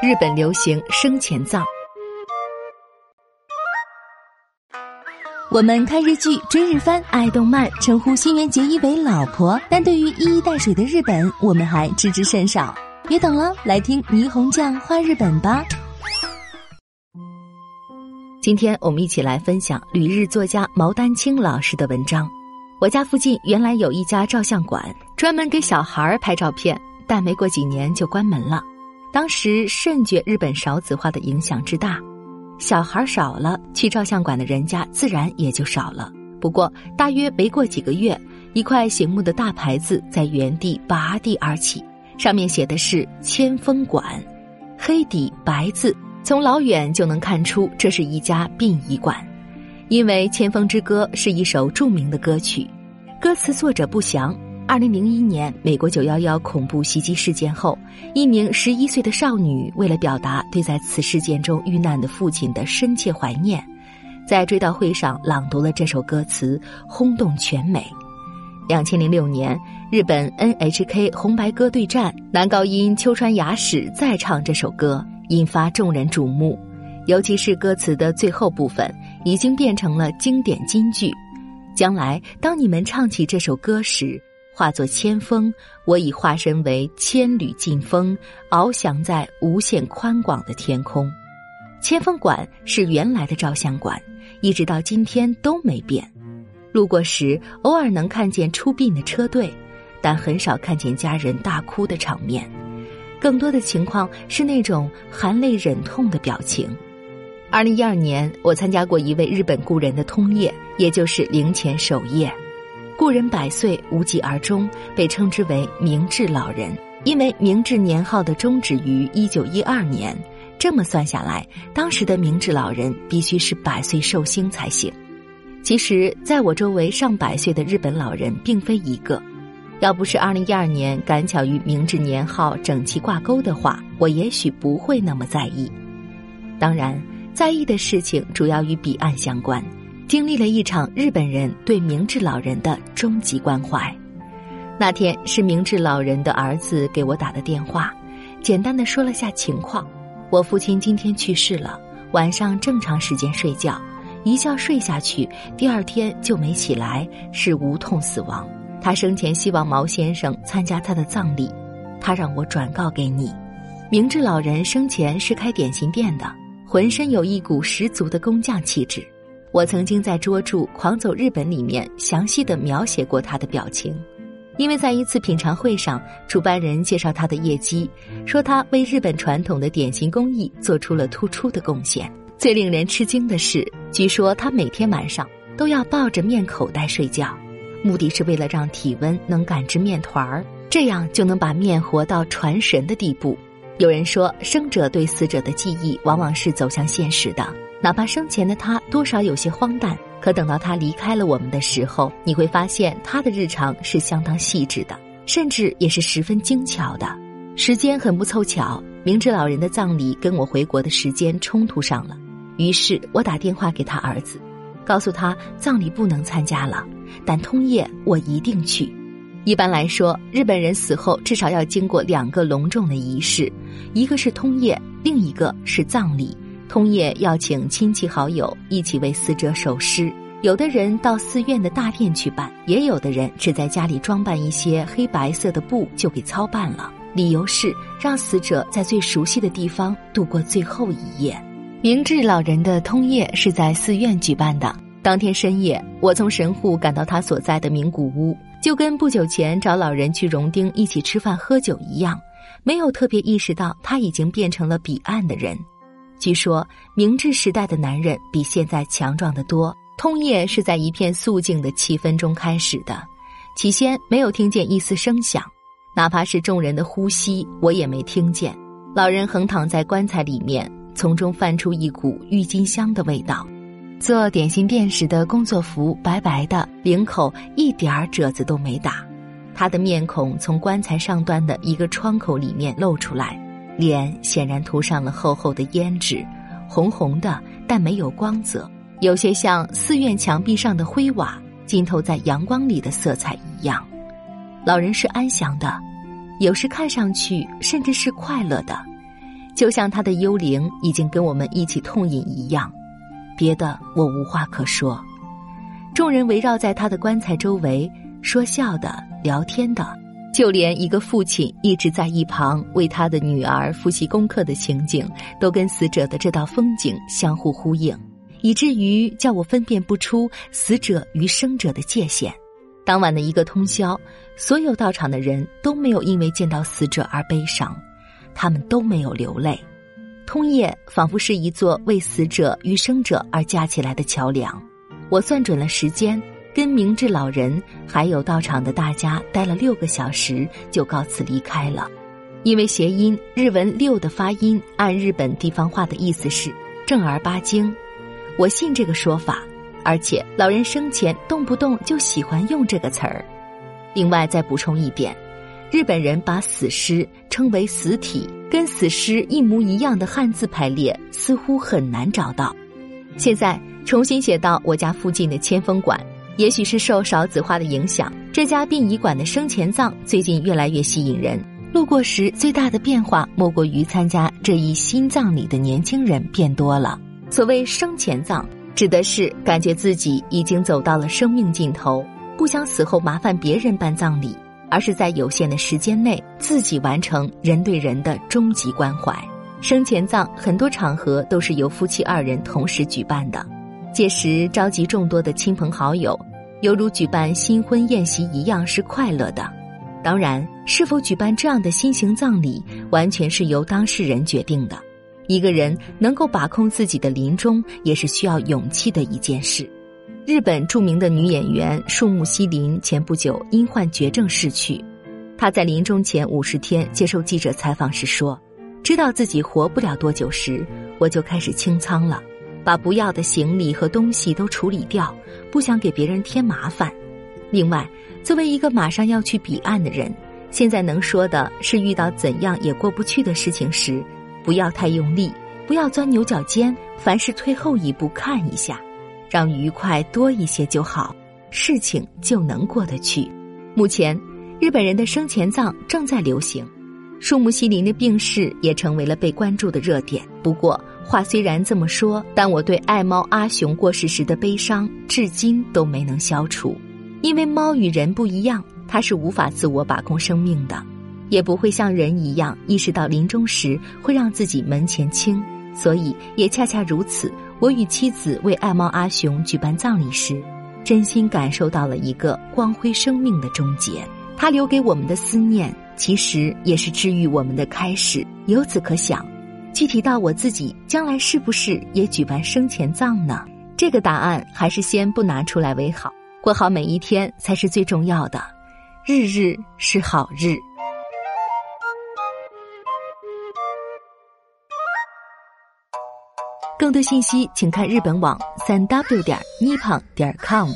日本流行生前葬。我们看日剧、追日番、爱动漫，称呼新垣结衣为老婆，但对于一衣带水的日本，我们还知之甚少。别等了，来听霓虹酱画日本吧。今天我们一起来分享旅日作家毛丹青老师的文章。我家附近原来有一家照相馆，专门给小孩拍照片，但没过几年就关门了。当时甚觉日本少子化的影响之大。小孩少了，去照相馆的人家自然也就少了。不过，大约没过几个月，一块醒目的大牌子在原地拔地而起，上面写的是“千峰馆”，黑底白字，从老远就能看出这是一家殡仪馆。因为《千峰之歌》是一首著名的歌曲，歌词作者不详。二零零一年，美国九幺幺恐怖袭击事件后，一名十一岁的少女为了表达对在此事件中遇难的父亲的深切怀念，在追悼会上朗读了这首歌词，轰动全美。两千零六年，日本 NHK 红白歌对战，男高音秋川雅史再唱这首歌，引发众人瞩目，尤其是歌词的最后部分，已经变成了经典金句。将来，当你们唱起这首歌时，化作千峰，我已化身为千缕劲风，翱翔在无限宽广的天空。千峰馆是原来的照相馆，一直到今天都没变。路过时，偶尔能看见出殡的车队，但很少看见家人大哭的场面。更多的情况是那种含泪忍痛的表情。二零一二年，我参加过一位日本故人的通夜，也就是灵前守夜。故人百岁无疾而终，被称之为明治老人，因为明治年号的终止于一九一二年。这么算下来，当时的明治老人必须是百岁寿星才行。其实，在我周围上百岁的日本老人并非一个。要不是二零一二年赶巧与明治年号整齐挂钩的话，我也许不会那么在意。当然，在意的事情主要与彼岸相关。经历了一场日本人对明治老人的终极关怀。那天是明治老人的儿子给我打的电话，简单的说了下情况。我父亲今天去世了，晚上正常时间睡觉，一觉睡下去，第二天就没起来，是无痛死亡。他生前希望毛先生参加他的葬礼，他让我转告给你。明治老人生前是开点心店的，浑身有一股十足的工匠气质。我曾经在桌著《狂走日本》里面详细的描写过他的表情，因为在一次品尝会上，主办人介绍他的业绩，说他为日本传统的点心工艺做出了突出的贡献。最令人吃惊的是，据说他每天晚上都要抱着面口袋睡觉，目的是为了让体温能感知面团儿，这样就能把面活到传神的地步。有人说，生者对死者的记忆往往是走向现实的。哪怕生前的他多少有些荒诞，可等到他离开了我们的时候，你会发现他的日常是相当细致的，甚至也是十分精巧的。时间很不凑巧，明治老人的葬礼跟我回国的时间冲突上了，于是我打电话给他儿子，告诉他葬礼不能参加了，但通夜我一定去。一般来说，日本人死后至少要经过两个隆重的仪式，一个是通夜，另一个是葬礼。通夜要请亲戚好友一起为死者守尸，有的人到寺院的大殿去办，也有的人只在家里装扮一些黑白色的布就给操办了。理由是让死者在最熟悉的地方度过最后一夜。明治老人的通夜是在寺院举办的。当天深夜，我从神户赶到他所在的名古屋，就跟不久前找老人去荣町一起吃饭喝酒一样，没有特别意识到他已经变成了彼岸的人。据说明治时代的男人比现在强壮得多。通夜是在一片肃静的气氛中开始的，起先没有听见一丝声响，哪怕是众人的呼吸，我也没听见。老人横躺在棺材里面，从中泛出一股郁金香的味道。做点心店时的工作服白白的，领口一点儿褶子都没打，他的面孔从棺材上端的一个窗口里面露出来。脸显然涂上了厚厚的胭脂，红红的，但没有光泽，有些像寺院墙壁上的灰瓦浸透在阳光里的色彩一样。老人是安详的，有时看上去甚至是快乐的。就像他的幽灵已经跟我们一起痛饮一样。别的我无话可说。众人围绕在他的棺材周围，说笑的、聊天的，就连一个父亲一直在一旁为他的女儿复习功课的情景，都跟死者的这道风景相互呼应，以至于叫我分辨不出死者与生者的界限。当晚的一个通宵，所有到场的人都没有因为见到死者而悲伤，他们都没有流泪。通夜仿佛是一座为死者与生者而架起来的桥梁。我算准了时间，跟明智老人还有到场的大家待了六个小时，就告辞离开了。因为谐音日文“六”的发音，按日本地方话的意思是正儿八经。我信这个说法，而且老人生前动不动就喜欢用这个词儿。另外再补充一点，日本人把死尸称为死体，跟死尸一模一样的汉字排列似乎很难找到。现在。重新写到我家附近的千峰馆，也许是受少子化的影响，这家殡仪馆的生前葬最近越来越吸引人。路过时最大的变化，莫过于参加这一新葬礼的年轻人变多了。所谓生前葬，指的是感觉自己已经走到了生命尽头，不想死后麻烦别人办葬礼，而是在有限的时间内自己完成人对人的终极关怀。生前葬很多场合都是由夫妻二人同时举办的。届时召集众多的亲朋好友，犹如举办新婚宴席一样是快乐的。当然，是否举办这样的新型葬礼，完全是由当事人决定的。一个人能够把控自己的临终，也是需要勇气的一件事。日本著名的女演员树木希林前不久因患绝症逝去，她在临终前五十天接受记者采访时说：“知道自己活不了多久时，我就开始清仓了。”把不要的行李和东西都处理掉，不想给别人添麻烦。另外，作为一个马上要去彼岸的人，现在能说的是，遇到怎样也过不去的事情时，不要太用力，不要钻牛角尖，凡事退后一步看一下，让愉快多一些就好，事情就能过得去。目前，日本人的生前葬正在流行，树木希林的病逝也成为了被关注的热点。不过，话虽然这么说，但我对爱猫阿雄过世时的悲伤至今都没能消除。因为猫与人不一样，它是无法自我把控生命的，也不会像人一样意识到临终时会让自己门前清。所以，也恰恰如此，我与妻子为爱猫阿雄举办葬礼时，真心感受到了一个光辉生命的终结。他留给我们的思念，其实也是治愈我们的开始。由此可想。具体到我自己，将来是不是也举办生前葬呢？这个答案还是先不拿出来为好。过好每一天才是最重要的，日日是好日。更多信息请看日本网三 w 点 nippon 点 com。